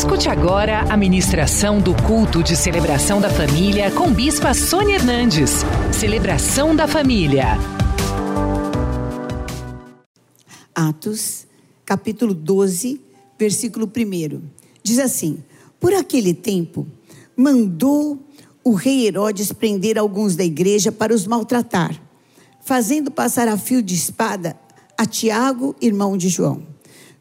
Escute agora a ministração do culto de celebração da família com Bispa Sônia Hernandes. Celebração da família. Atos, capítulo 12, versículo 1. Diz assim: Por aquele tempo, mandou o rei Herodes prender alguns da igreja para os maltratar, fazendo passar a fio de espada a Tiago, irmão de João.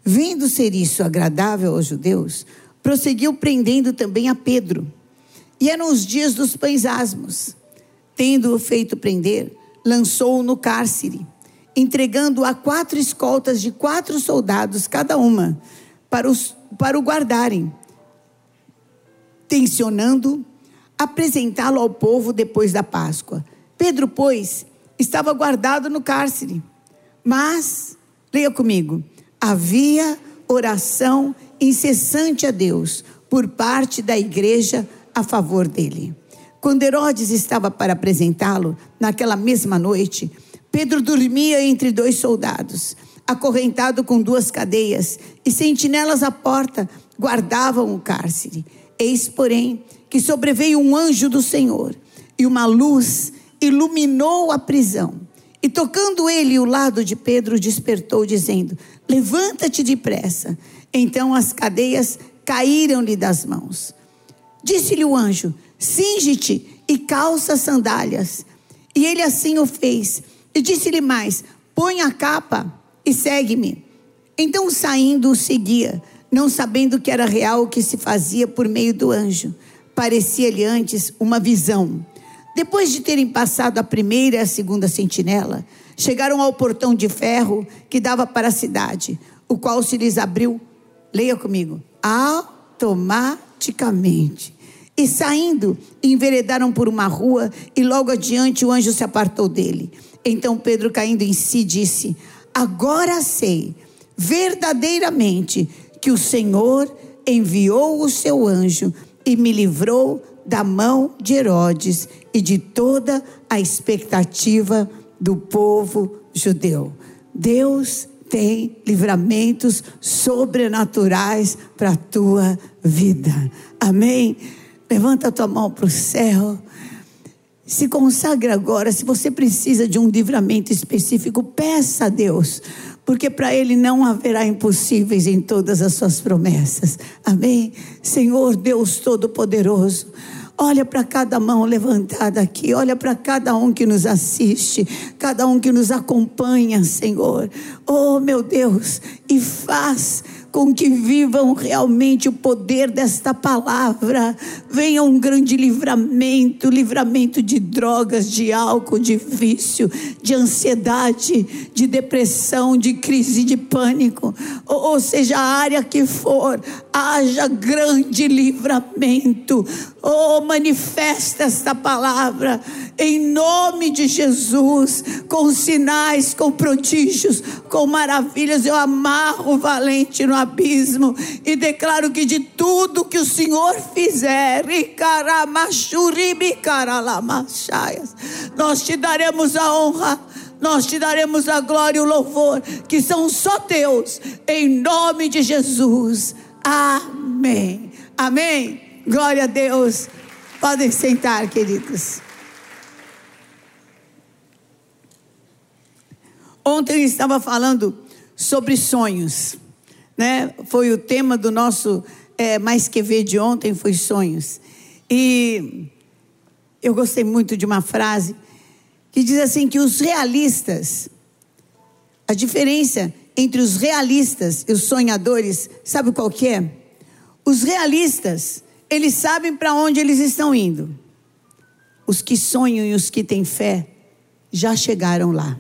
Vendo ser isso agradável aos judeus, prosseguiu prendendo também a Pedro. E eram os dias dos pães asmos. Tendo-o feito prender, lançou-o no cárcere, entregando a quatro escoltas de quatro soldados cada uma, para, os, para o guardarem, tensionando apresentá-lo ao povo depois da Páscoa. Pedro, pois, estava guardado no cárcere, mas, leia comigo, havia oração incessante a Deus por parte da igreja a favor dele. Quando Herodes estava para apresentá-lo, naquela mesma noite, Pedro dormia entre dois soldados, acorrentado com duas cadeias, e sentinelas à porta guardavam o cárcere. Eis, porém, que sobreveio um anjo do Senhor, e uma luz iluminou a prisão. E tocando ele o lado de Pedro, despertou, dizendo: Levanta-te depressa. Então as cadeias caíram-lhe das mãos. Disse-lhe o anjo: Singe-te e calça sandálias. E ele assim o fez. E disse-lhe mais: Põe a capa e segue-me. Então saindo o seguia, não sabendo que era real o que se fazia por meio do anjo. Parecia-lhe antes uma visão. Depois de terem passado a primeira e a segunda sentinela, chegaram ao portão de ferro que dava para a cidade, o qual se lhes abriu, leia comigo, automaticamente. E saindo, enveredaram por uma rua, e logo adiante o anjo se apartou dele. Então Pedro, caindo em si, disse: Agora sei verdadeiramente que o Senhor enviou o seu anjo e me livrou da mão de Herodes e de toda a expectativa do povo judeu. Deus tem livramentos sobrenaturais para a tua vida. Amém? Levanta a tua mão para o céu. Se consagre agora. Se você precisa de um livramento específico, peça a Deus porque para Ele não haverá impossíveis em todas as suas promessas. Amém? Senhor Deus Todo-Poderoso. Olha para cada mão levantada aqui, olha para cada um que nos assiste, cada um que nos acompanha, Senhor. Oh, meu Deus, e faz com que vivam realmente o poder desta palavra. Venha um grande livramento livramento de drogas, de álcool, de vício, de ansiedade, de depressão, de crise de pânico. Ou, ou seja, a área que for, haja grande livramento. Oh, manifesta esta palavra em nome de Jesus, com sinais, com prodígios, com maravilhas. Eu amarro o valente no abismo e declaro que de tudo que o Senhor fizer, nós te daremos a honra nós te daremos a glória e o louvor, que são só teus, em nome de Jesus. Amém. Amém. Glória a Deus. Podem sentar, queridos. Ontem eu estava falando sobre sonhos, né? Foi o tema do nosso é, Mais Que Ver de ontem, foi sonhos. E eu gostei muito de uma frase que diz assim que os realistas, a diferença entre os realistas e os sonhadores, sabe qual que é? Os realistas, eles sabem para onde eles estão indo. Os que sonham e os que têm fé já chegaram lá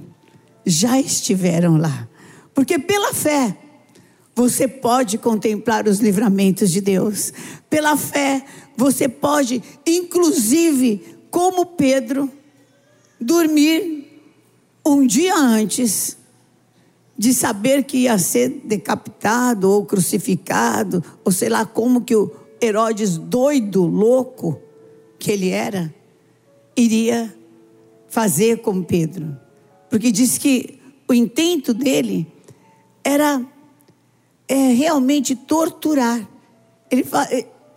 já estiveram lá. Porque pela fé, você pode contemplar os livramentos de Deus. Pela fé, você pode, inclusive, como Pedro, dormir um dia antes de saber que ia ser decapitado ou crucificado, ou sei lá como que o Herodes doido, louco que ele era, iria fazer com Pedro. Porque diz que o intento dele era é, realmente torturar Ele fala,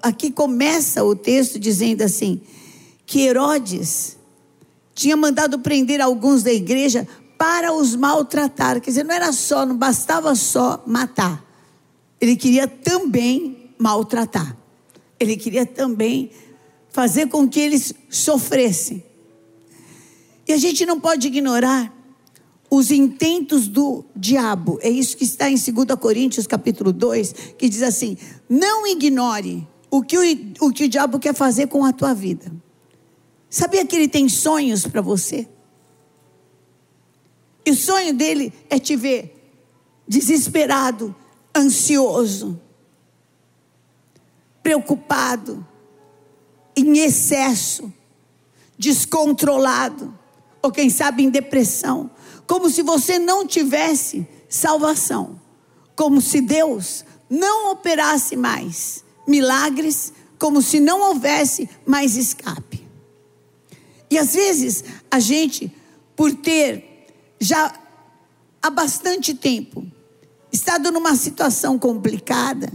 aqui começa o texto dizendo assim: que Herodes tinha mandado prender alguns da igreja para os maltratar. Quer dizer, não era só, não bastava só matar. Ele queria também maltratar. Ele queria também fazer com que eles sofressem. E a gente não pode ignorar os intentos do diabo. É isso que está em 2 Coríntios capítulo 2, que diz assim: não ignore o que o, o que o diabo quer fazer com a tua vida. Sabia que ele tem sonhos para você? E o sonho dele é te ver desesperado, ansioso, preocupado, em excesso, descontrolado, ou quem sabe em depressão, como se você não tivesse salvação, como se Deus não operasse mais milagres, como se não houvesse mais escape. E às vezes a gente, por ter já há bastante tempo estado numa situação complicada,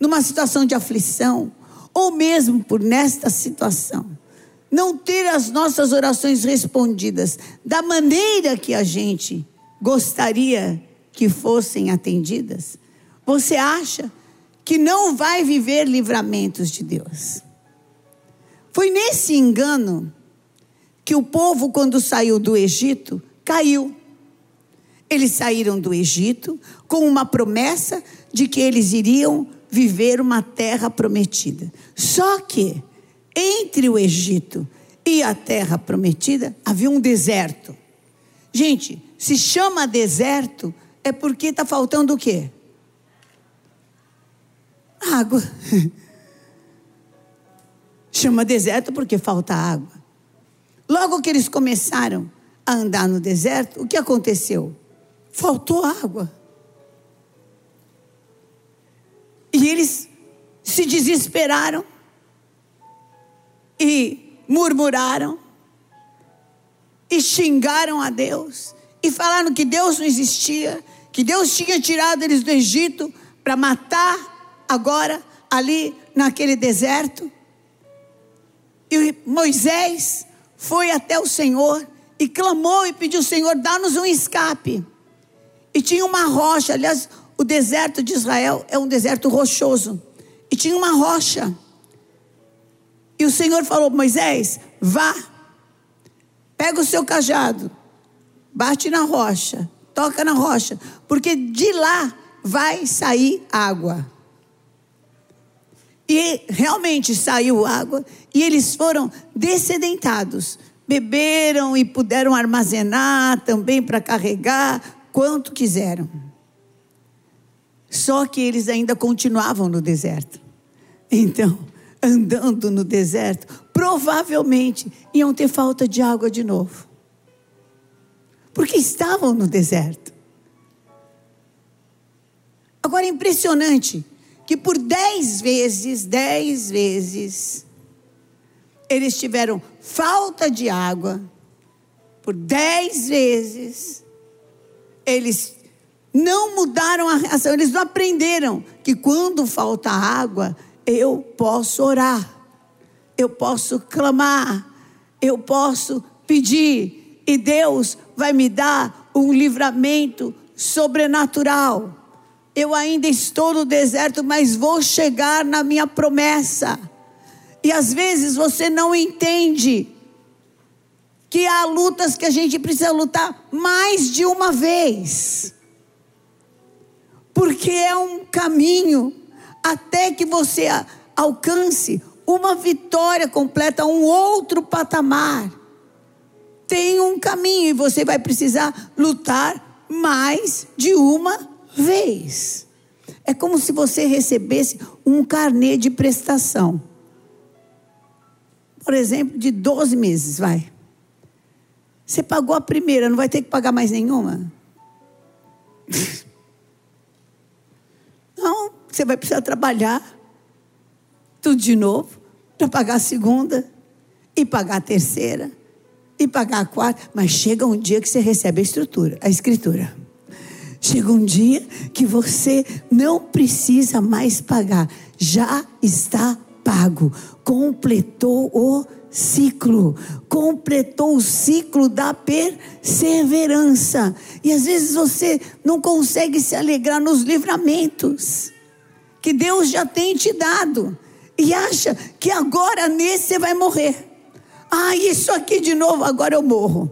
numa situação de aflição, ou mesmo por nesta situação, não ter as nossas orações respondidas da maneira que a gente gostaria que fossem atendidas, você acha que não vai viver livramentos de Deus. Foi nesse engano que o povo, quando saiu do Egito, caiu. Eles saíram do Egito com uma promessa de que eles iriam viver uma terra prometida. Só que entre o Egito e a terra prometida havia um deserto. Gente, se chama deserto é porque está faltando o quê? Água. chama deserto porque falta água. Logo que eles começaram a andar no deserto, o que aconteceu? Faltou água. E eles se desesperaram e murmuraram e xingaram a Deus e falaram que Deus não existia, que Deus tinha tirado eles do Egito para matar agora ali naquele deserto. E Moisés foi até o Senhor e clamou e pediu: Senhor, dá-nos um escape. E tinha uma rocha, aliás, o deserto de Israel é um deserto rochoso. E tinha uma rocha. E o Senhor falou: Moisés, vá, pega o seu cajado, bate na rocha, toca na rocha, porque de lá vai sair água. E realmente saiu água, e eles foram descedentados, beberam e puderam armazenar também para carregar quanto quiseram. Só que eles ainda continuavam no deserto. Então, andando no deserto, provavelmente iam ter falta de água de novo. Porque estavam no deserto. Agora é impressionante que por dez vezes, dez vezes, eles tiveram falta de água. Por dez vezes, eles não mudaram a reação, eles não aprenderam que quando falta água, eu posso orar, eu posso clamar, eu posso pedir, e Deus vai me dar um livramento sobrenatural. Eu ainda estou no deserto, mas vou chegar na minha promessa. E às vezes você não entende que há lutas que a gente precisa lutar mais de uma vez porque é um caminho até que você alcance uma vitória completa, um outro patamar. Tem um caminho e você vai precisar lutar mais de uma vez. É como se você recebesse um carnê de prestação. Por exemplo, de 12 meses, vai. Você pagou a primeira, não vai ter que pagar mais nenhuma? Você vai precisar trabalhar tudo de novo para pagar a segunda e pagar a terceira e pagar a quarta, mas chega um dia que você recebe a estrutura, a escritura. Chega um dia que você não precisa mais pagar, já está pago, completou o ciclo, completou o ciclo da perseverança. E às vezes você não consegue se alegrar nos livramentos que Deus já tem te dado e acha que agora nesse você vai morrer. Ah, isso aqui de novo, agora eu morro.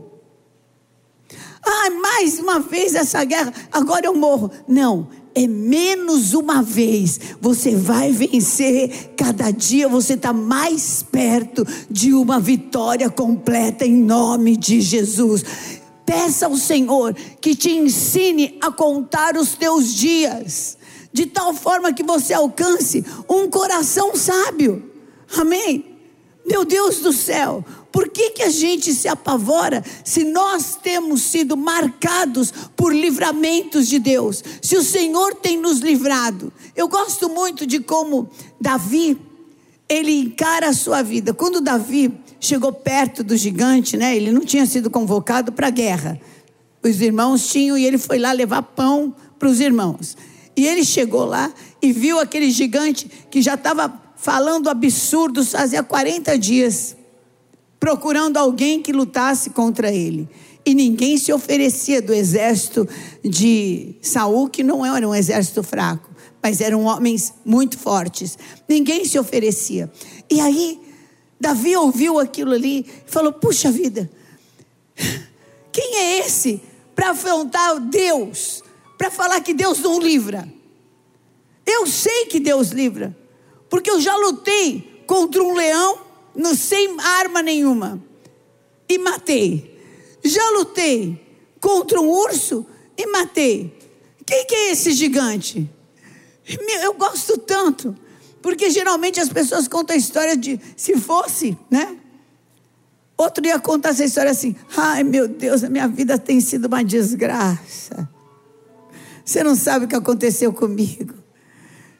Ah, mais uma vez essa guerra, agora eu morro. Não, é menos uma vez. Você vai vencer. Cada dia você está mais perto de uma vitória completa em nome de Jesus. Peça ao Senhor que te ensine a contar os teus dias, de tal forma que você alcance um coração sábio. Amém? Meu Deus do céu, por que, que a gente se apavora se nós temos sido marcados por livramentos de Deus? Se o Senhor tem nos livrado. Eu gosto muito de como Davi, ele encara a sua vida. Quando Davi chegou perto do gigante, né? Ele não tinha sido convocado para a guerra. Os irmãos tinham e ele foi lá levar pão para os irmãos. E ele chegou lá e viu aquele gigante que já estava falando absurdos fazia 40 dias procurando alguém que lutasse contra ele. E ninguém se oferecia do exército de Saul, que não era um exército fraco, mas eram homens muito fortes. Ninguém se oferecia. E aí, Davi ouviu aquilo ali e falou: Puxa vida, quem é esse para afrontar Deus, para falar que Deus não livra? Eu sei que Deus livra, porque eu já lutei contra um leão no, sem arma nenhuma e matei. Já lutei contra um urso e matei. Quem que é esse gigante? Eu gosto tanto, porque geralmente as pessoas contam a história de se fosse, né? Outro dia conta essa história assim: ai meu Deus, a minha vida tem sido uma desgraça. Você não sabe o que aconteceu comigo.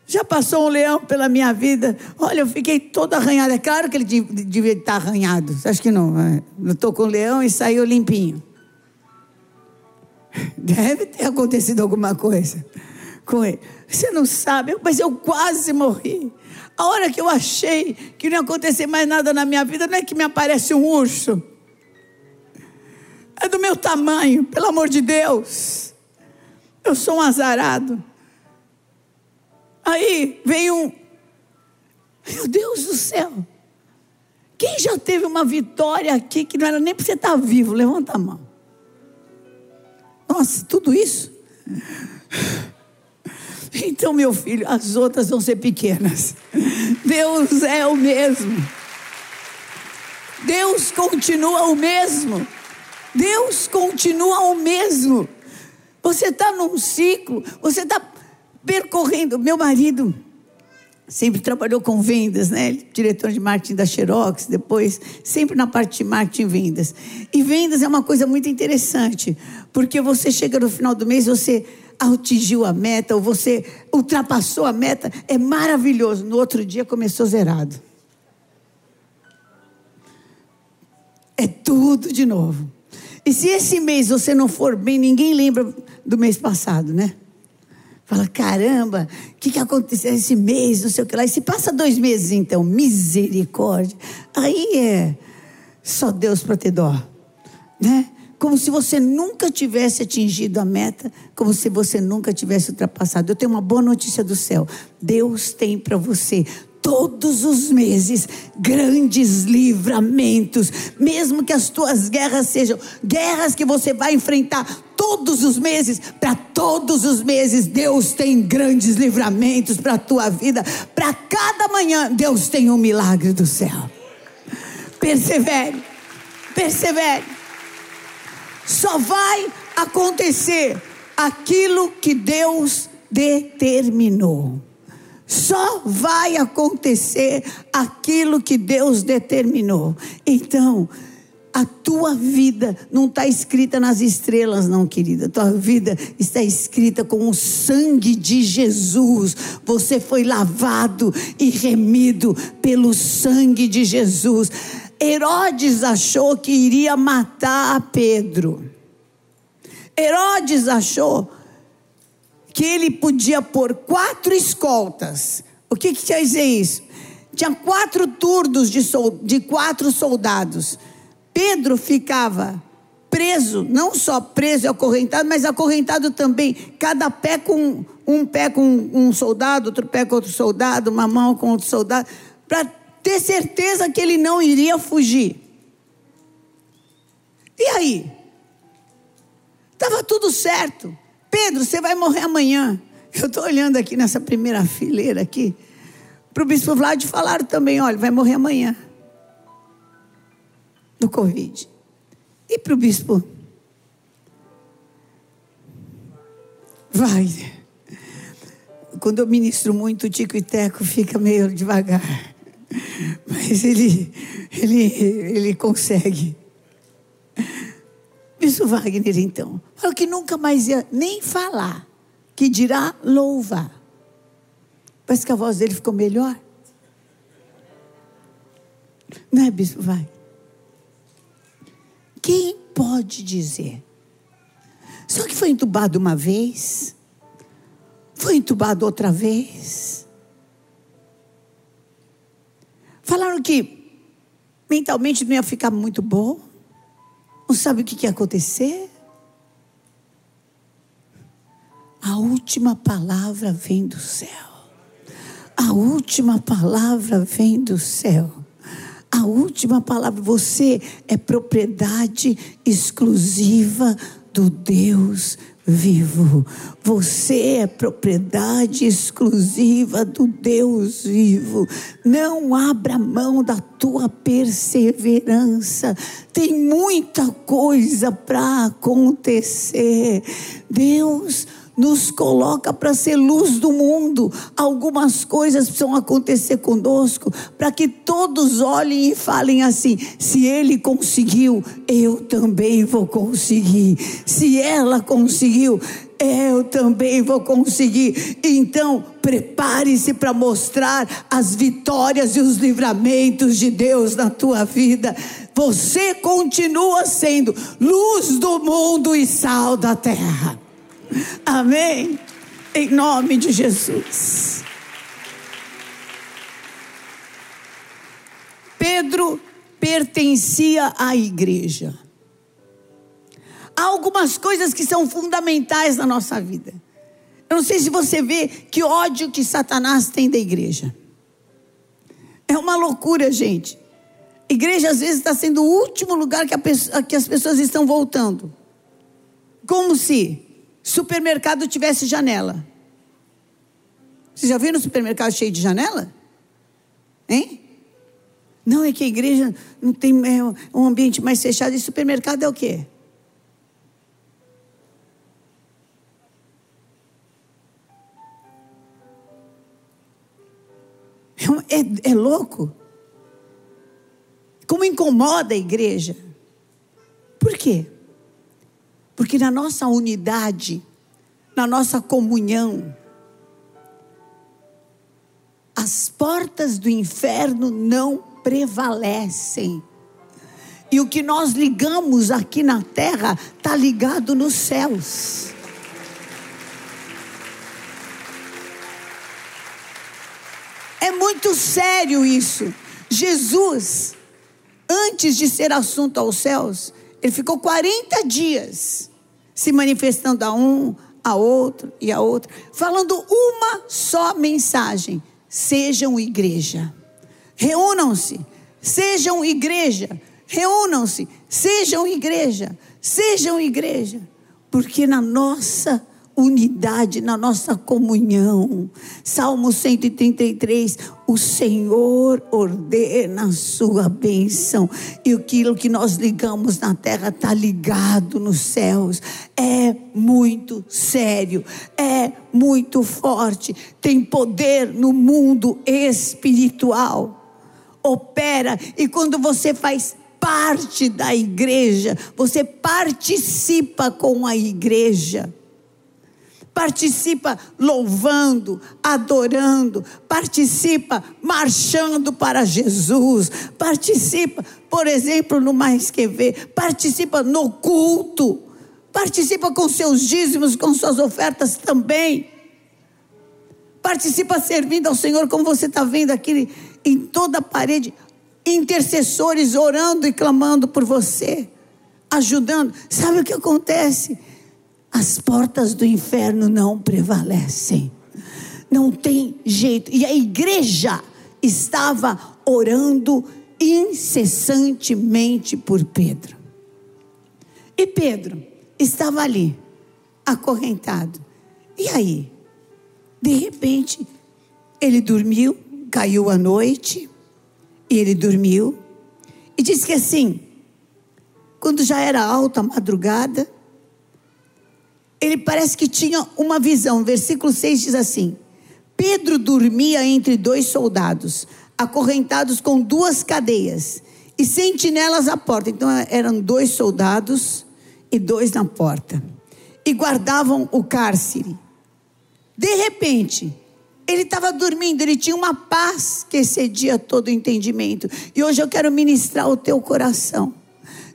Já passou um leão pela minha vida. Olha, eu fiquei toda arranhada. É claro que ele devia estar arranhado. Acho que não. É. Lutou com o leão e saiu limpinho. Deve ter acontecido alguma coisa com ele. Você não sabe, mas eu quase morri. A hora que eu achei que não ia acontecer mais nada na minha vida, não é que me aparece um urso. É do meu tamanho, pelo amor de Deus. Eu sou um azarado. Aí vem um. Meu Deus do céu. Quem já teve uma vitória aqui que não era nem para você estar vivo? Levanta a mão. Nossa, tudo isso? Então, meu filho, as outras vão ser pequenas. Deus é o mesmo. Deus continua o mesmo. Deus continua o mesmo. Você está num ciclo, você está percorrendo. Meu marido sempre trabalhou com vendas, né? Diretor de marketing da Xerox, depois sempre na parte de marketing e vendas. E vendas é uma coisa muito interessante, porque você chega no final do mês, você atingiu a meta, ou você ultrapassou a meta, é maravilhoso. No outro dia começou zerado. É tudo de novo. E se esse mês você não for bem, ninguém lembra do mês passado, né? Fala, caramba, o que, que aconteceu esse mês, não sei o que lá. E se passa dois meses, então, misericórdia. Aí é só Deus para ter dó. Né? Como se você nunca tivesse atingido a meta, como se você nunca tivesse ultrapassado. Eu tenho uma boa notícia do céu. Deus tem para você todos os meses grandes livramentos, mesmo que as tuas guerras sejam guerras que você vai enfrentar todos os meses, para todos os meses Deus tem grandes livramentos para a tua vida, para cada manhã Deus tem um milagre do céu. Persevere, persevere. Só vai acontecer aquilo que Deus determinou. Só vai acontecer aquilo que Deus determinou. Então, a tua vida não está escrita nas estrelas, não, querida. A tua vida está escrita com o sangue de Jesus. Você foi lavado e remido pelo sangue de Jesus. Herodes achou que iria matar Pedro. Herodes achou que ele podia pôr quatro escoltas. O que, que quer dizer isso? Tinha quatro turnos de, de quatro soldados. Pedro ficava preso, não só preso e acorrentado, mas acorrentado também, cada pé com um pé com um soldado, outro pé com outro soldado, uma mão com outro soldado, para ter certeza que ele não iria fugir. E aí? Estava tudo certo. Pedro, você vai morrer amanhã. Eu estou olhando aqui nessa primeira fileira aqui. Para o bispo Vlad falaram também, olha, vai morrer amanhã. Do Covid. E para o bispo? Vai. Quando eu ministro muito, o Tico e Teco fica meio devagar. Mas ele, ele, ele consegue. Bispo Wagner, então, falou que nunca mais ia nem falar, que dirá louvar. Parece que a voz dele ficou melhor. Não é, Bispo Wagner? Quem pode dizer? Só que foi entubado uma vez, foi entubado outra vez. Falaram que mentalmente não ia ficar muito bom. Não sabe o que ia acontecer? A última palavra vem do céu. A última palavra vem do céu. A última palavra, você é propriedade exclusiva do Deus vivo. Você é propriedade exclusiva do Deus vivo. Não abra mão da tua perseverança. Tem muita coisa para acontecer. Deus nos coloca para ser luz do mundo. Algumas coisas precisam acontecer conosco para que todos olhem e falem assim: se ele conseguiu, eu também vou conseguir. Se ela conseguiu, eu também vou conseguir. Então, prepare-se para mostrar as vitórias e os livramentos de Deus na tua vida. Você continua sendo luz do mundo e sal da terra. Amém? Em nome de Jesus. Pedro pertencia à igreja. Há algumas coisas que são fundamentais na nossa vida. Eu não sei se você vê que ódio que Satanás tem da igreja. É uma loucura, gente. Igreja às vezes está sendo o último lugar que, pessoa, que as pessoas estão voltando. Como se supermercado tivesse janela. Vocês já viram um supermercado cheio de janela? Hein? Não, é que a igreja não tem é um ambiente mais fechado e supermercado é o quê? É, é, é louco. Como incomoda a igreja. Por quê? Porque na nossa unidade, na nossa comunhão, as portas do inferno não prevalecem. E o que nós ligamos aqui na terra está ligado nos céus. É muito sério isso. Jesus, antes de ser assunto aos céus, ele ficou 40 dias se manifestando a um, a outro e a outro, falando uma só mensagem: sejam igreja. Reúnam-se, sejam igreja. Reúnam-se, sejam igreja. Sejam igreja. Porque na nossa unidade, na nossa comunhão. Salmo 133, o Senhor ordena a sua bênção, e aquilo que nós ligamos na terra está ligado nos céus. É muito sério, é muito forte, tem poder no mundo espiritual. Opera, e quando você faz parte da igreja, você participa com a igreja participa louvando, adorando, participa marchando para Jesus, participa, por exemplo, no Mais Que Ver, participa no culto, Participa com seus dízimos, com suas ofertas também. Participa servindo ao Senhor, como você está vendo aqui em toda a parede. Intercessores orando e clamando por você, ajudando. Sabe o que acontece? As portas do inferno não prevalecem. Não tem jeito. E a igreja estava orando incessantemente por Pedro. E Pedro estava ali, acorrentado. E aí? De repente, ele dormiu, caiu a noite, e ele dormiu. E diz que assim, quando já era alta a madrugada, ele parece que tinha uma visão. Versículo 6 diz assim: Pedro dormia entre dois soldados, acorrentados com duas cadeias e sentinelas à porta. Então eram dois soldados e dois na porta. E guardavam o cárcere. De repente, ele estava dormindo, ele tinha uma paz que excedia todo o entendimento. E hoje eu quero ministrar o teu coração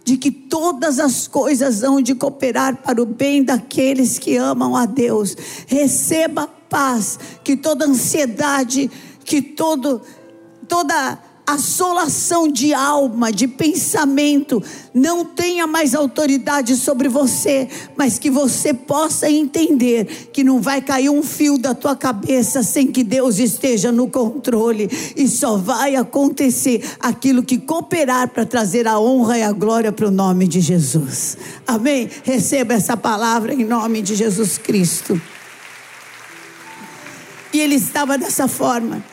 de que todas as coisas hão de cooperar para o bem daqueles que amam a Deus. Receba paz, que toda ansiedade, que todo toda assolação de alma, de pensamento, não tenha mais autoridade sobre você, mas que você possa entender que não vai cair um fio da tua cabeça sem que Deus esteja no controle e só vai acontecer aquilo que cooperar para trazer a honra e a glória para o nome de Jesus. Amém? Receba essa palavra em nome de Jesus Cristo. E ele estava dessa forma.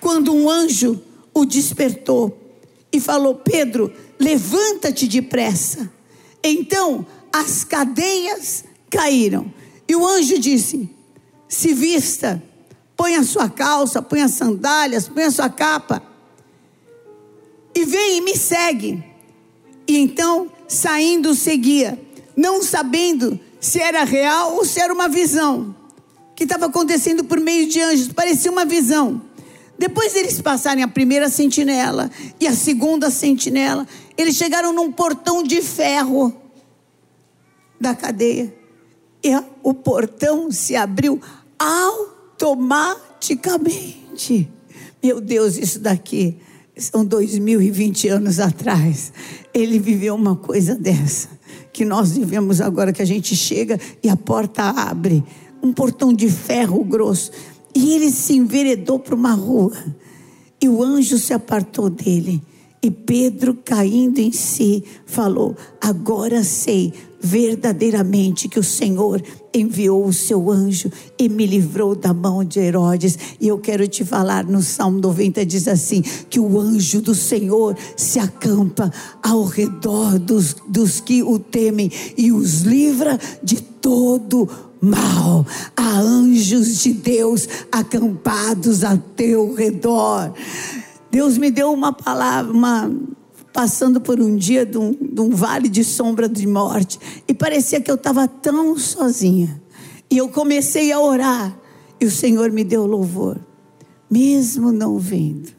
Quando um anjo o despertou e falou: Pedro, levanta-te depressa. Então as cadeias caíram. E o anjo disse: Se vista, põe a sua calça, põe as sandálias, põe a sua capa. E vem e me segue. E então, saindo, seguia, não sabendo se era real ou se era uma visão que estava acontecendo por meio de anjos, parecia uma visão. Depois deles passarem a primeira sentinela e a segunda sentinela, eles chegaram num portão de ferro da cadeia. E o portão se abriu automaticamente. Meu Deus, isso daqui são 2020 anos atrás. Ele viveu uma coisa dessa que nós vivemos agora que a gente chega e a porta abre, um portão de ferro grosso. E ele se enveredou para uma rua. E o anjo se apartou dele. E Pedro, caindo em si, falou: Agora sei verdadeiramente que o Senhor enviou o seu anjo e me livrou da mão de Herodes. E eu quero te falar no Salmo 90 diz assim: que o anjo do Senhor se acampa ao redor dos, dos que o temem e os livra de todo mal. Há anjos de Deus acampados a teu redor. Deus me deu uma palavra, uma passando por um dia de um, de um vale de sombra de morte e parecia que eu estava tão sozinha. E eu comecei a orar e o Senhor me deu louvor, mesmo não vendo.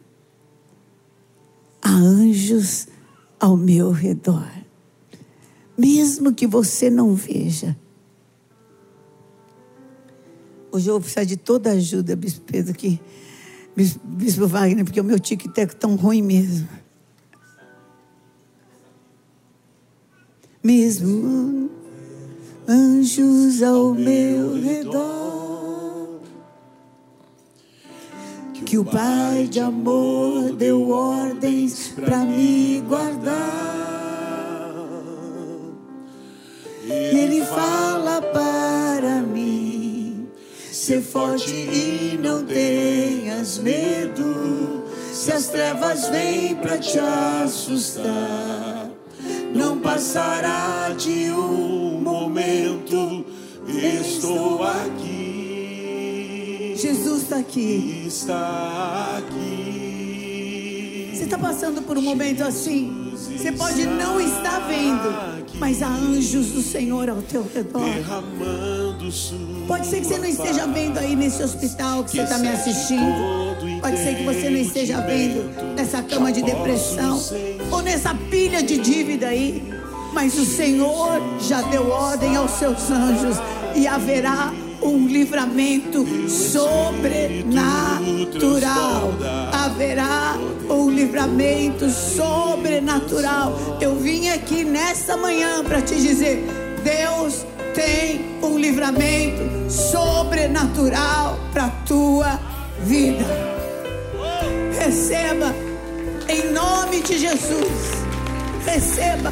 Há anjos ao meu redor. Mesmo que você não veja, Hoje eu vou precisar de toda a ajuda, Bispo Pedro, que, Bispo, Wagner, porque o meu tic-tac é tão ruim mesmo. Mesmo anjos ao meu redor, que o Pai de amor deu ordens para me guardar. Ele fala para mim Ser forte e não tenhas medo. Se as trevas vêm para te assustar, não passará de um momento. Estou aqui. Jesus está aqui. Está aqui. Você está passando por um momento assim? Você pode não estar vendo, mas há anjos do Senhor ao teu redor. Pode ser que você não esteja vendo aí nesse hospital que você está me assistindo. Pode ser que você não esteja vendo nessa cama de depressão ou nessa pilha de dívida aí. mas o Senhor já deu ordem aos seus anjos e haverá um livramento sobrenatural. Haverá um livramento sobrenatural. Eu vim aqui nesta manhã para te dizer: Deus tem um livramento sobrenatural para tua vida. Receba em nome de Jesus. Receba.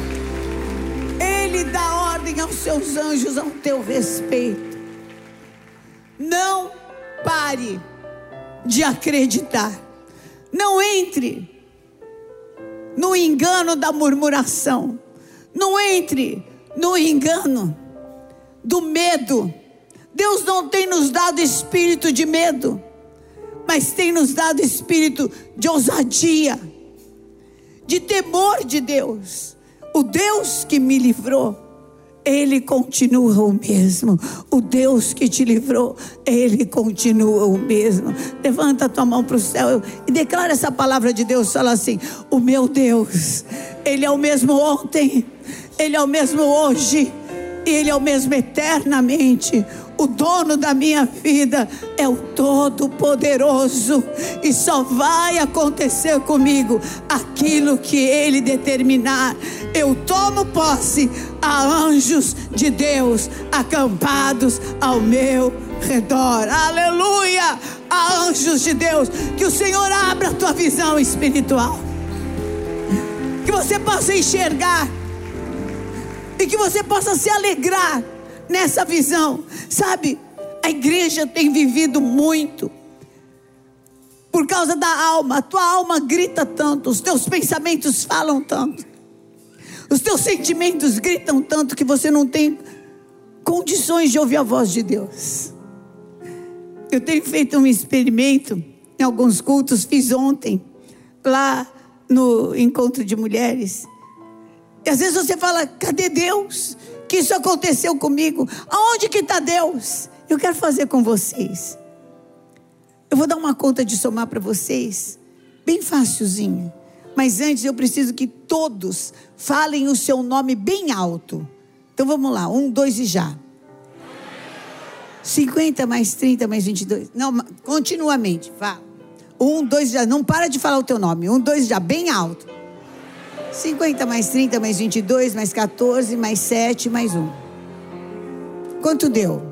Ele dá ordem aos seus anjos ao teu respeito. Não pare de acreditar. Não entre no engano da murmuração. Não entre no engano do medo. Deus não tem nos dado espírito de medo, mas tem nos dado espírito de ousadia, de temor de Deus. O Deus que me livrou, Ele continua o mesmo. O Deus que te livrou, Ele continua o mesmo. Levanta a tua mão para o céu e declara essa palavra de Deus. Fala assim: O meu Deus, Ele é o mesmo ontem, Ele é o mesmo hoje ele é o mesmo eternamente. O dono da minha vida é o Todo-Poderoso. E só vai acontecer comigo aquilo que Ele determinar. Eu tomo posse a anjos de Deus acampados ao meu redor. Aleluia! A anjos de Deus. Que o Senhor abra a tua visão espiritual. Que você possa enxergar e que você possa se alegrar nessa visão. Sabe, a igreja tem vivido muito por causa da alma. A tua alma grita tanto, os teus pensamentos falam tanto, os teus sentimentos gritam tanto que você não tem condições de ouvir a voz de Deus. Eu tenho feito um experimento em alguns cultos, fiz ontem, lá no encontro de mulheres. E às vezes você fala: cadê Deus? Que isso aconteceu comigo. Aonde que está Deus? Eu quero fazer com vocês. Eu vou dar uma conta de somar para vocês, bem facilzinho. Mas antes eu preciso que todos falem o seu nome bem alto. Então vamos lá, um, dois e já. 50 mais 30 mais 22. Não, continuamente, fala. Um, dois já. Não para de falar o teu nome. Um, dois já, bem alto. 50 mais 30 mais 22 mais 14 mais 7 mais 1. Quanto deu?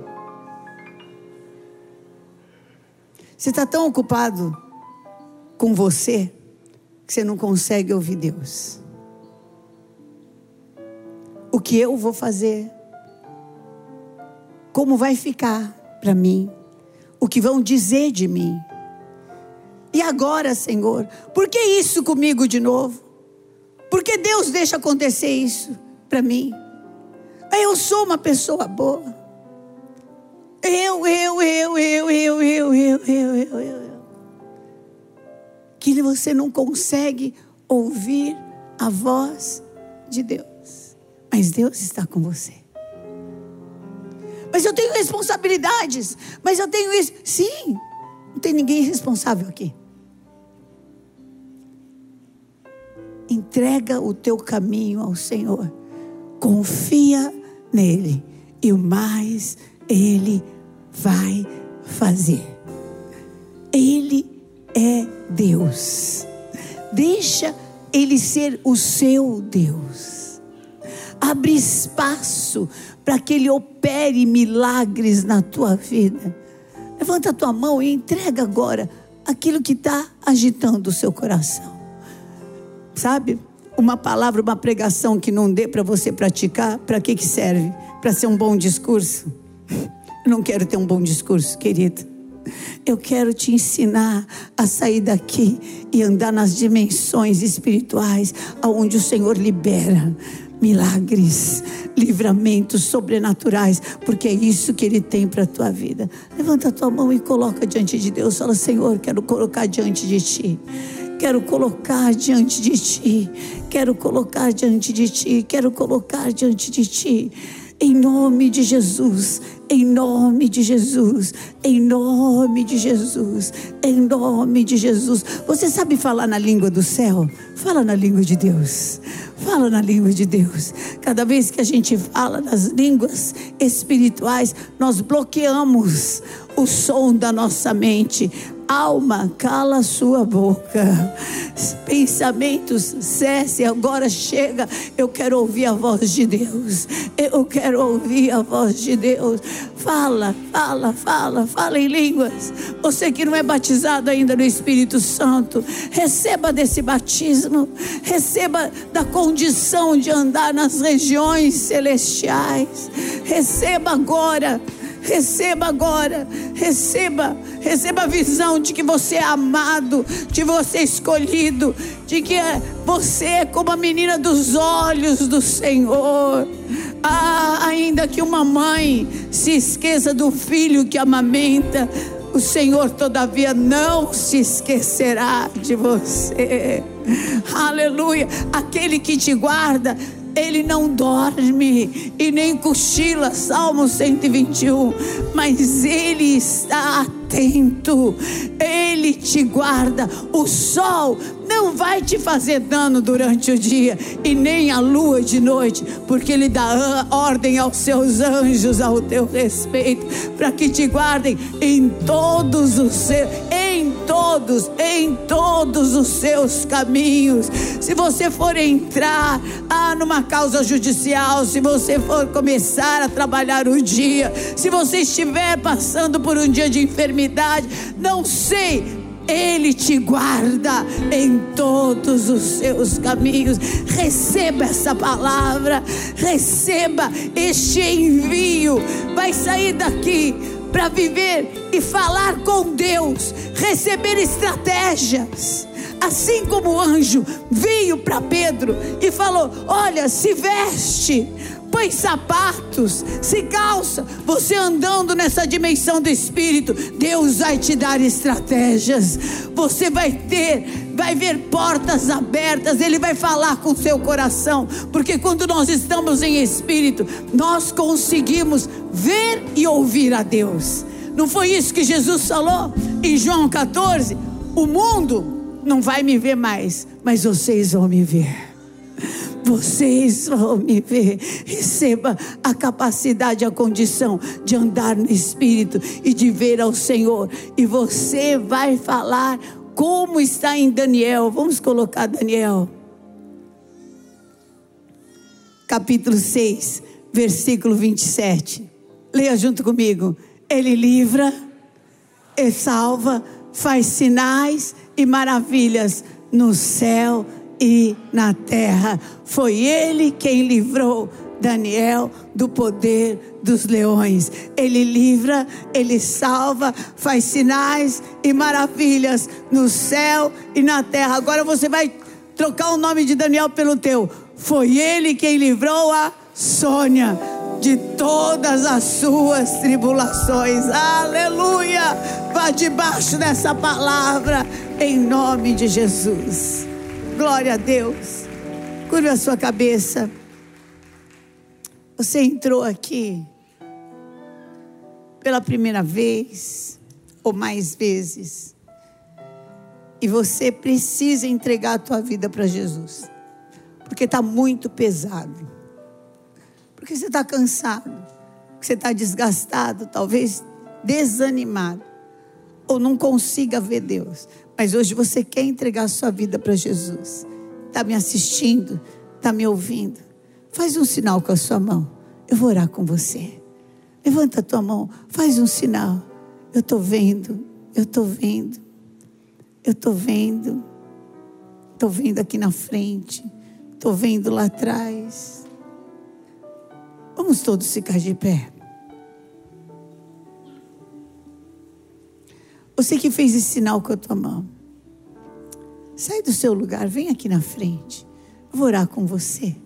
Você está tão ocupado com você que você não consegue ouvir Deus. O que eu vou fazer? Como vai ficar para mim? O que vão dizer de mim? E agora, Senhor, por que isso comigo de novo? Porque Deus deixa acontecer isso para mim. Eu sou uma pessoa boa. Eu, eu, eu, eu, eu, eu, eu, eu, eu, eu. Que você não consegue ouvir a voz de Deus. Mas Deus está com você. Mas eu tenho responsabilidades. Mas eu tenho isso. Sim, não tem ninguém responsável aqui. Entrega o teu caminho ao Senhor. Confia nele. E o mais ele vai fazer. Ele é Deus. Deixa ele ser o seu Deus. Abre espaço para que ele opere milagres na tua vida. Levanta a tua mão e entrega agora aquilo que está agitando o seu coração. Sabe? Uma palavra, uma pregação que não dê para você praticar, para que, que serve? Para ser um bom discurso? Eu não quero ter um bom discurso, querido. Eu quero te ensinar a sair daqui e andar nas dimensões espirituais, aonde o Senhor libera milagres, livramentos sobrenaturais, porque é isso que Ele tem para a tua vida. Levanta a tua mão e coloca diante de Deus. Fala, Senhor, quero colocar diante de Ti Quero colocar diante de ti. Quero colocar diante de ti. Quero colocar diante de ti. Em nome de Jesus, em nome de Jesus, em nome de Jesus, em nome de Jesus. Você sabe falar na língua do céu? Fala na língua de Deus. Fala na língua de Deus. Cada vez que a gente fala nas línguas espirituais, nós bloqueamos o som da nossa mente Alma, cala sua boca. Pensamentos, cesse, agora chega. Eu quero ouvir a voz de Deus. Eu quero ouvir a voz de Deus. Fala, fala, fala, fala em línguas. Você que não é batizado ainda no Espírito Santo, receba desse batismo. Receba da condição de andar nas regiões celestiais. Receba agora Receba agora, receba, receba a visão de que você é amado, de você é escolhido, de que você é como a menina dos olhos do Senhor. Ah, ainda que uma mãe se esqueça do filho que amamenta, o Senhor, todavia, não se esquecerá de você. Aleluia. Aquele que te guarda ele não dorme e nem cochila, Salmo 121, mas ele está atento, ele te guarda. O sol não vai te fazer dano durante o dia e nem a lua de noite, porque ele dá ordem aos seus anjos ao teu respeito, para que te guardem em todos os seus, em todos, em todos os seus caminhos. Se você for entrar ah, numa causa judicial, se você for começar a trabalhar o dia, se você estiver passando por um dia de enfermidade, não sei, ele te guarda em todos os seus caminhos. Receba essa palavra, receba este envio. Vai sair daqui para viver e falar com Deus, receber estratégias. Assim como o anjo veio para Pedro e falou: Olha, se veste põe sapatos, se calça. Você andando nessa dimensão do Espírito, Deus vai te dar estratégias. Você vai ter, vai ver portas abertas. Ele vai falar com seu coração, porque quando nós estamos em Espírito, nós conseguimos ver e ouvir a Deus. Não foi isso que Jesus falou em João 14? O mundo não vai me ver mais, mas vocês vão me ver vocês vão me ver. Receba a capacidade, a condição de andar no Espírito e de ver ao Senhor. E você vai falar como está em Daniel. Vamos colocar Daniel. Capítulo 6, versículo 27. Leia junto comigo. Ele livra, e salva, faz sinais e maravilhas no céu e na terra. Foi ele quem livrou Daniel do poder dos leões. Ele livra, ele salva, faz sinais e maravilhas no céu e na terra. Agora você vai trocar o nome de Daniel pelo teu. Foi ele quem livrou a Sônia de todas as suas tribulações. Aleluia! Vá debaixo dessa palavra em nome de Jesus. Glória a Deus. Curva a sua cabeça. Você entrou aqui pela primeira vez ou mais vezes. E você precisa entregar a tua vida para Jesus. Porque está muito pesado. Porque você está cansado. Porque você está desgastado, talvez desanimado. Ou não consiga ver Deus. Mas hoje você quer entregar a sua vida para Jesus. Está me assistindo? Está me ouvindo? Faz um sinal com a sua mão. Eu vou orar com você. Levanta a tua mão, faz um sinal. Eu estou vendo, eu estou vendo, eu estou vendo. Estou vendo aqui na frente, estou vendo lá atrás. Vamos todos ficar de pé. Você que fez esse sinal com a tua mão. Sai do seu lugar, vem aqui na frente. Eu vou orar com você.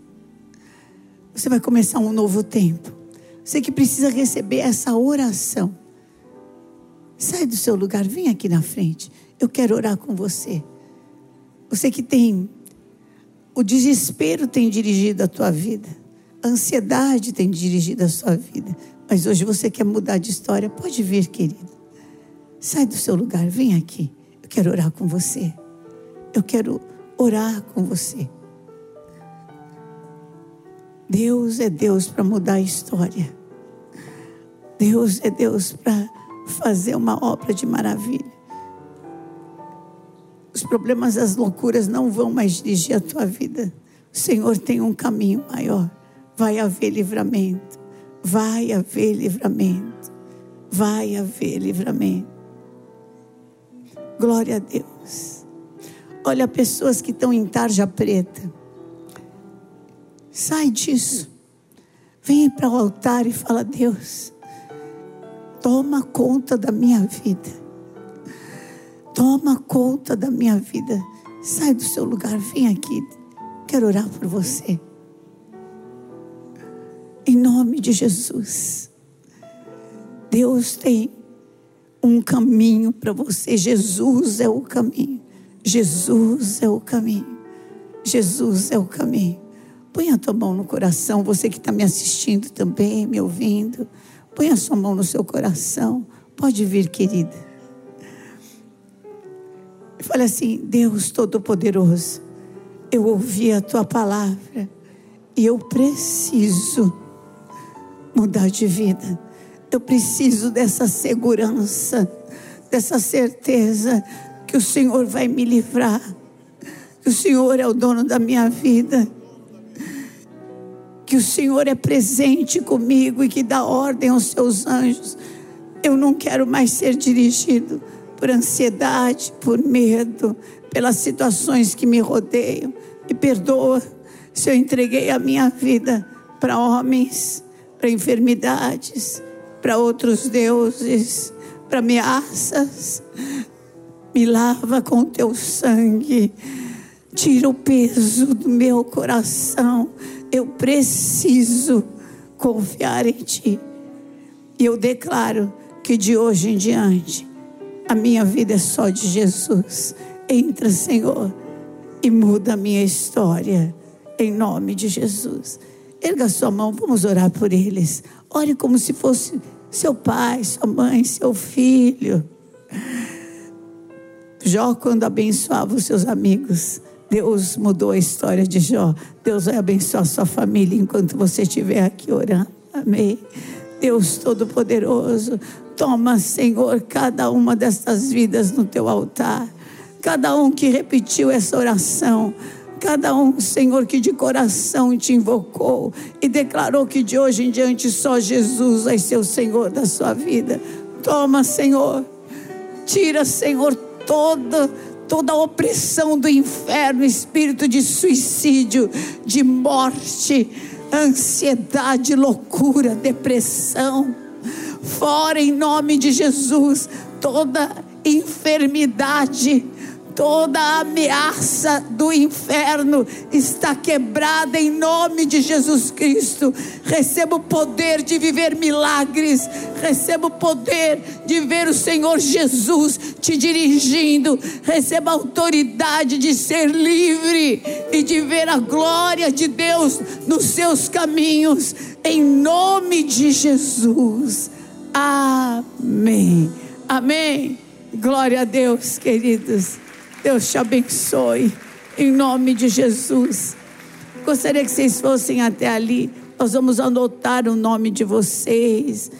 Você vai começar um novo tempo. Você que precisa receber essa oração. Sai do seu lugar, vem aqui na frente. Eu quero orar com você. Você que tem o desespero tem dirigido a tua vida. A ansiedade tem dirigido a sua vida. Mas hoje você quer mudar de história, pode vir, querido. Sai do seu lugar, vem aqui. Eu quero orar com você. Eu quero orar com você. Deus é Deus para mudar a história. Deus é Deus para fazer uma obra de maravilha. Os problemas, as loucuras não vão mais dirigir a tua vida. O Senhor tem um caminho maior. Vai haver livramento. Vai haver livramento. Vai haver livramento. Glória a Deus. Olha pessoas que estão em tarja preta. Sai disso. Vem para o altar e fala: Deus, toma conta da minha vida. Toma conta da minha vida. Sai do seu lugar, vem aqui. Quero orar por você. Em nome de Jesus. Deus tem um caminho para você. Jesus é o caminho. Jesus é o caminho. Jesus é o caminho. Põe a tua mão no coração, você que está me assistindo também, me ouvindo. Põe a sua mão no seu coração. Pode vir, querida. E fale assim: Deus Todo-Poderoso, eu ouvi a tua palavra e eu preciso mudar de vida. Eu preciso dessa segurança, dessa certeza que o Senhor vai me livrar, que o Senhor é o dono da minha vida que o Senhor é presente comigo e que dá ordem aos seus anjos. Eu não quero mais ser dirigido por ansiedade, por medo, pelas situações que me rodeiam. Me perdoa se eu entreguei a minha vida para homens, para enfermidades, para outros deuses, para ameaças. Me lava com teu sangue. Tira o peso do meu coração eu preciso confiar em Ti. E eu declaro que de hoje em diante, a minha vida é só de Jesus. Entra, Senhor, e muda a minha história, em nome de Jesus. Erga sua mão, vamos orar por eles. Ore como se fosse seu pai, sua mãe, seu filho. Jó, quando abençoava os seus amigos, Deus mudou a história de Jó. Deus vai abençoar sua família enquanto você estiver aqui orando. Amém. Deus Todo-Poderoso, toma, Senhor, cada uma dessas vidas no teu altar. Cada um que repetiu essa oração. Cada um, Senhor, que de coração te invocou e declarou que de hoje em diante só Jesus ser o Senhor da sua vida. Toma, Senhor. Tira, Senhor, toda toda a opressão do inferno, espírito de suicídio, de morte, ansiedade, loucura, depressão. Fora em nome de Jesus, toda enfermidade, Toda ameaça do inferno está quebrada em nome de Jesus Cristo. Receba o poder de viver milagres. Receba o poder de ver o Senhor Jesus te dirigindo. Receba a autoridade de ser livre e de ver a glória de Deus nos seus caminhos. Em nome de Jesus. Amém. Amém. Glória a Deus, queridos. Deus te abençoe, em nome de Jesus. Gostaria que vocês fossem até ali. Nós vamos anotar o nome de vocês.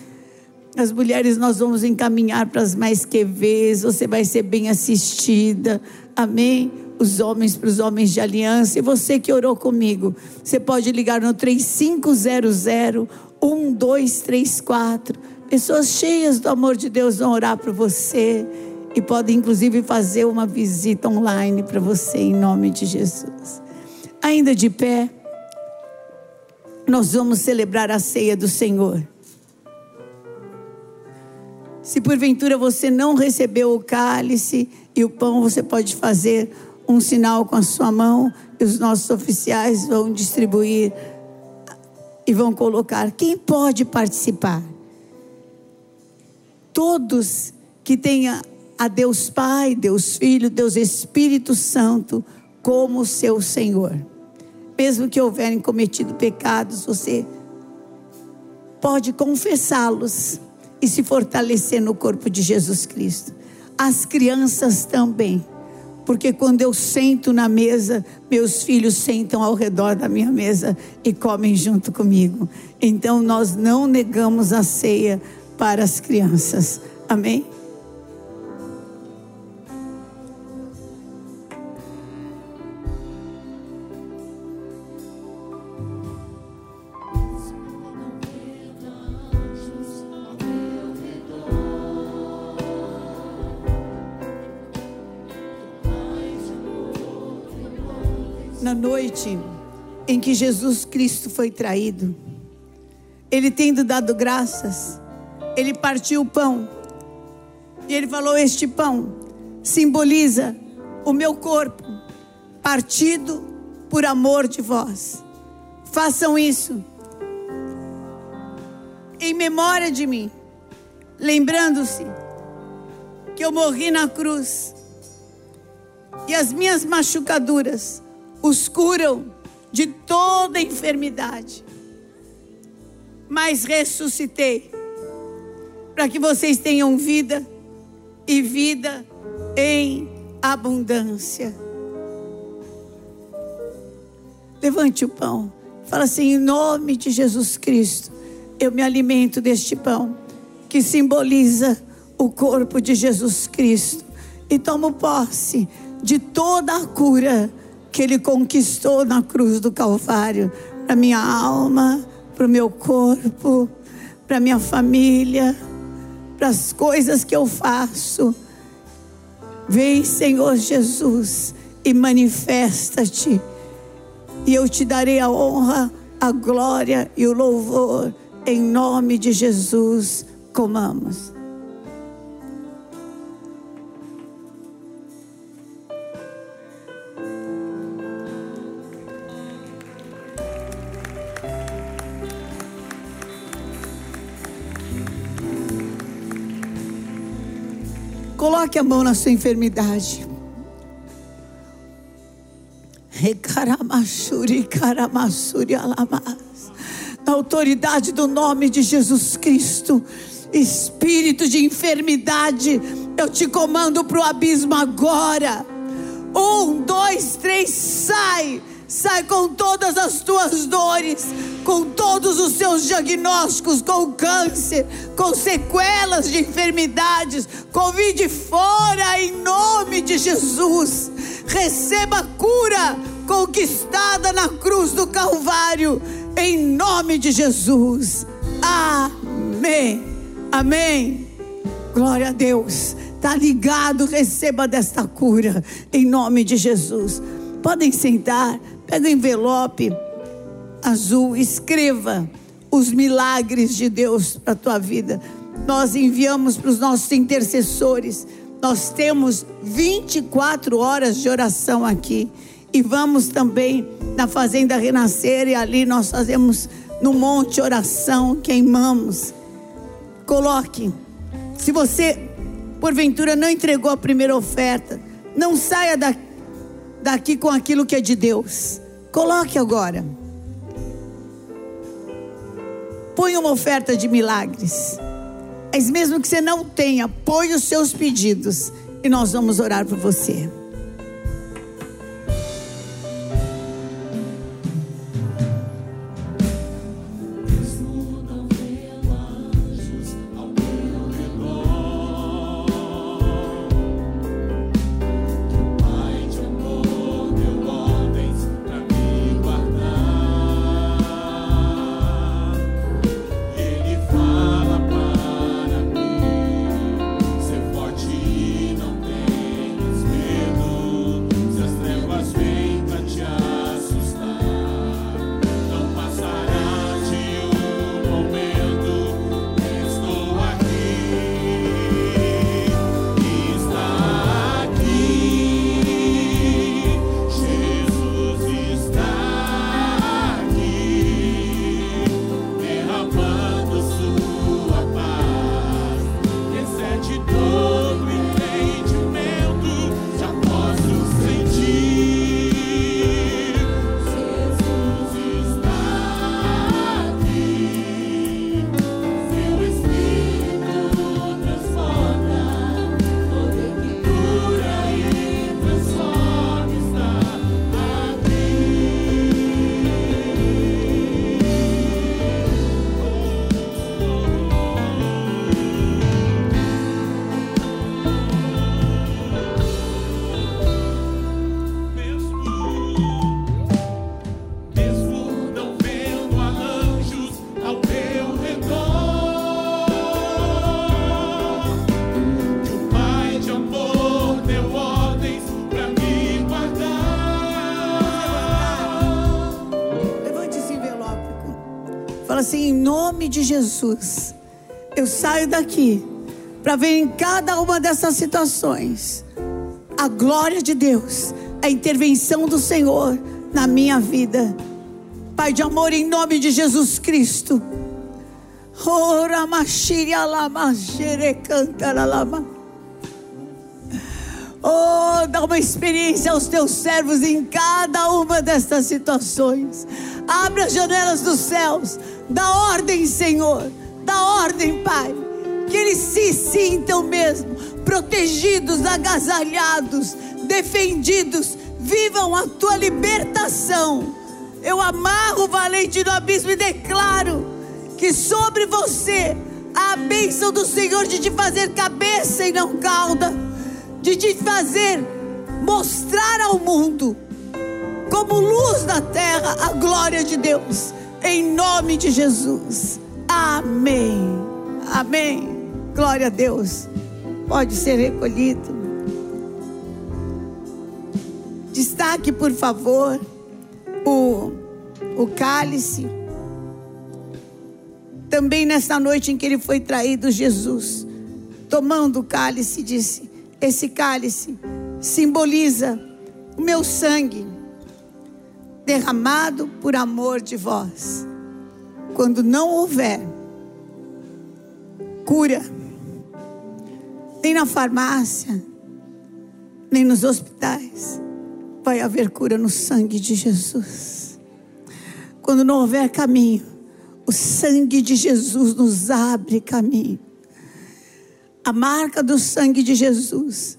As mulheres nós vamos encaminhar para as mais QVs. Você vai ser bem assistida. Amém? Os homens para os homens de aliança. E você que orou comigo, você pode ligar no 3500 1234. Pessoas cheias do amor de Deus vão orar por você e pode inclusive fazer uma visita online para você em nome de Jesus. Ainda de pé, nós vamos celebrar a ceia do Senhor. Se porventura você não recebeu o cálice e o pão, você pode fazer um sinal com a sua mão e os nossos oficiais vão distribuir e vão colocar. Quem pode participar? Todos que tenham a Deus Pai, Deus Filho, Deus Espírito Santo como seu Senhor. Mesmo que houverem cometido pecados, você pode confessá-los e se fortalecer no corpo de Jesus Cristo. As crianças também. Porque quando eu sento na mesa, meus filhos sentam ao redor da minha mesa e comem junto comigo. Então nós não negamos a ceia para as crianças. Amém? Noite em que Jesus Cristo foi traído, ele tendo dado graças, ele partiu o pão e ele falou: Este pão simboliza o meu corpo, partido por amor de vós. Façam isso em memória de mim, lembrando-se que eu morri na cruz e as minhas machucaduras os curam de toda enfermidade. Mas ressuscitei para que vocês tenham vida e vida em abundância. Levante o pão. Fala assim: em nome de Jesus Cristo, eu me alimento deste pão, que simboliza o corpo de Jesus Cristo, e tomo posse de toda a cura que Ele conquistou na cruz do Calvário para minha alma, para o meu corpo, para minha família, para as coisas que eu faço. Vem, Senhor Jesus, e manifesta-te, e eu te darei a honra, a glória e o louvor, em nome de Jesus. Comamos. Coloque a mão na sua enfermidade. Na autoridade do nome de Jesus Cristo, espírito de enfermidade, eu te comando para o abismo agora. Um, dois, três, sai Sai com todas as tuas dores, com todos os seus diagnósticos, com câncer, com sequelas de enfermidades. Convide fora em nome de Jesus. Receba a cura conquistada na cruz do Calvário, em nome de Jesus. Amém. Amém. Glória a Deus. Está ligado, receba desta cura, em nome de Jesus. Podem sentar. O envelope azul, escreva os milagres de Deus para a tua vida. Nós enviamos para os nossos intercessores. Nós temos 24 horas de oração aqui. E vamos também na Fazenda Renascer, e ali nós fazemos no monte oração, queimamos. Coloque. Se você, porventura, não entregou a primeira oferta, não saia daqui com aquilo que é de Deus. Coloque agora. Põe uma oferta de milagres. Mas mesmo que você não tenha, põe os seus pedidos e nós vamos orar por você. Nome de Jesus, eu saio daqui para ver em cada uma dessas situações a glória de Deus, a intervenção do Senhor na minha vida. Pai de amor, em nome de Jesus Cristo. Ora, machiria lama, lama. Oh, dá uma experiência aos teus servos em cada uma destas situações. Abre as janelas dos céus. Dá ordem, Senhor. Dá ordem, Pai. Que eles se sintam mesmo protegidos, agasalhados, defendidos. Vivam a tua libertação. Eu amarro o valente no abismo e declaro que sobre você a bênção do Senhor de te fazer cabeça e não cauda de te fazer mostrar ao mundo, como luz da terra, a glória de Deus, em nome de Jesus. Amém. Amém. Glória a Deus. Pode ser recolhido. Destaque, por favor, o, o cálice. Também nessa noite em que ele foi traído, Jesus, tomando o cálice, disse: esse cálice simboliza o meu sangue derramado por amor de vós. Quando não houver cura, nem na farmácia, nem nos hospitais, vai haver cura no sangue de Jesus. Quando não houver caminho, o sangue de Jesus nos abre caminho. A marca do sangue de Jesus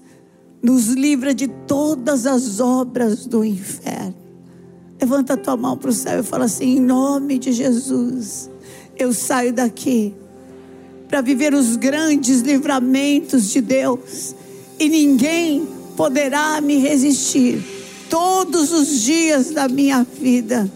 nos livra de todas as obras do inferno. Levanta a tua mão para o céu e fala assim: em nome de Jesus, eu saio daqui para viver os grandes livramentos de Deus e ninguém poderá me resistir todos os dias da minha vida.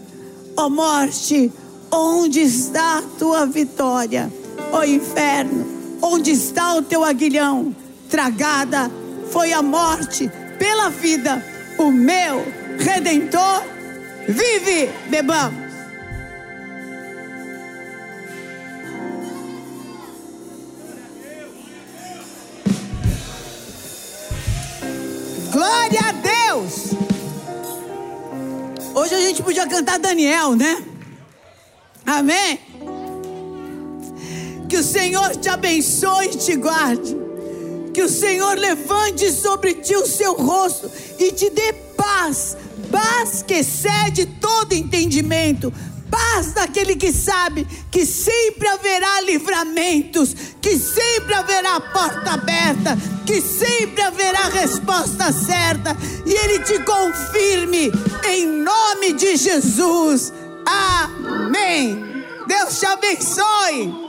Ó oh morte, onde está a tua vitória? Ó oh inferno, Onde está o teu aguilhão? Tragada foi a morte pela vida. O meu redentor vive. Bebamos. Glória a Deus. Hoje a gente podia cantar Daniel, né? Amém. Que o Senhor te abençoe e te guarde. Que o Senhor levante sobre ti o seu rosto e te dê paz. Paz que excede todo entendimento. Paz daquele que sabe que sempre haverá livramentos, que sempre haverá porta aberta, que sempre haverá resposta certa, e Ele te confirme, em nome de Jesus. Amém. Deus te abençoe.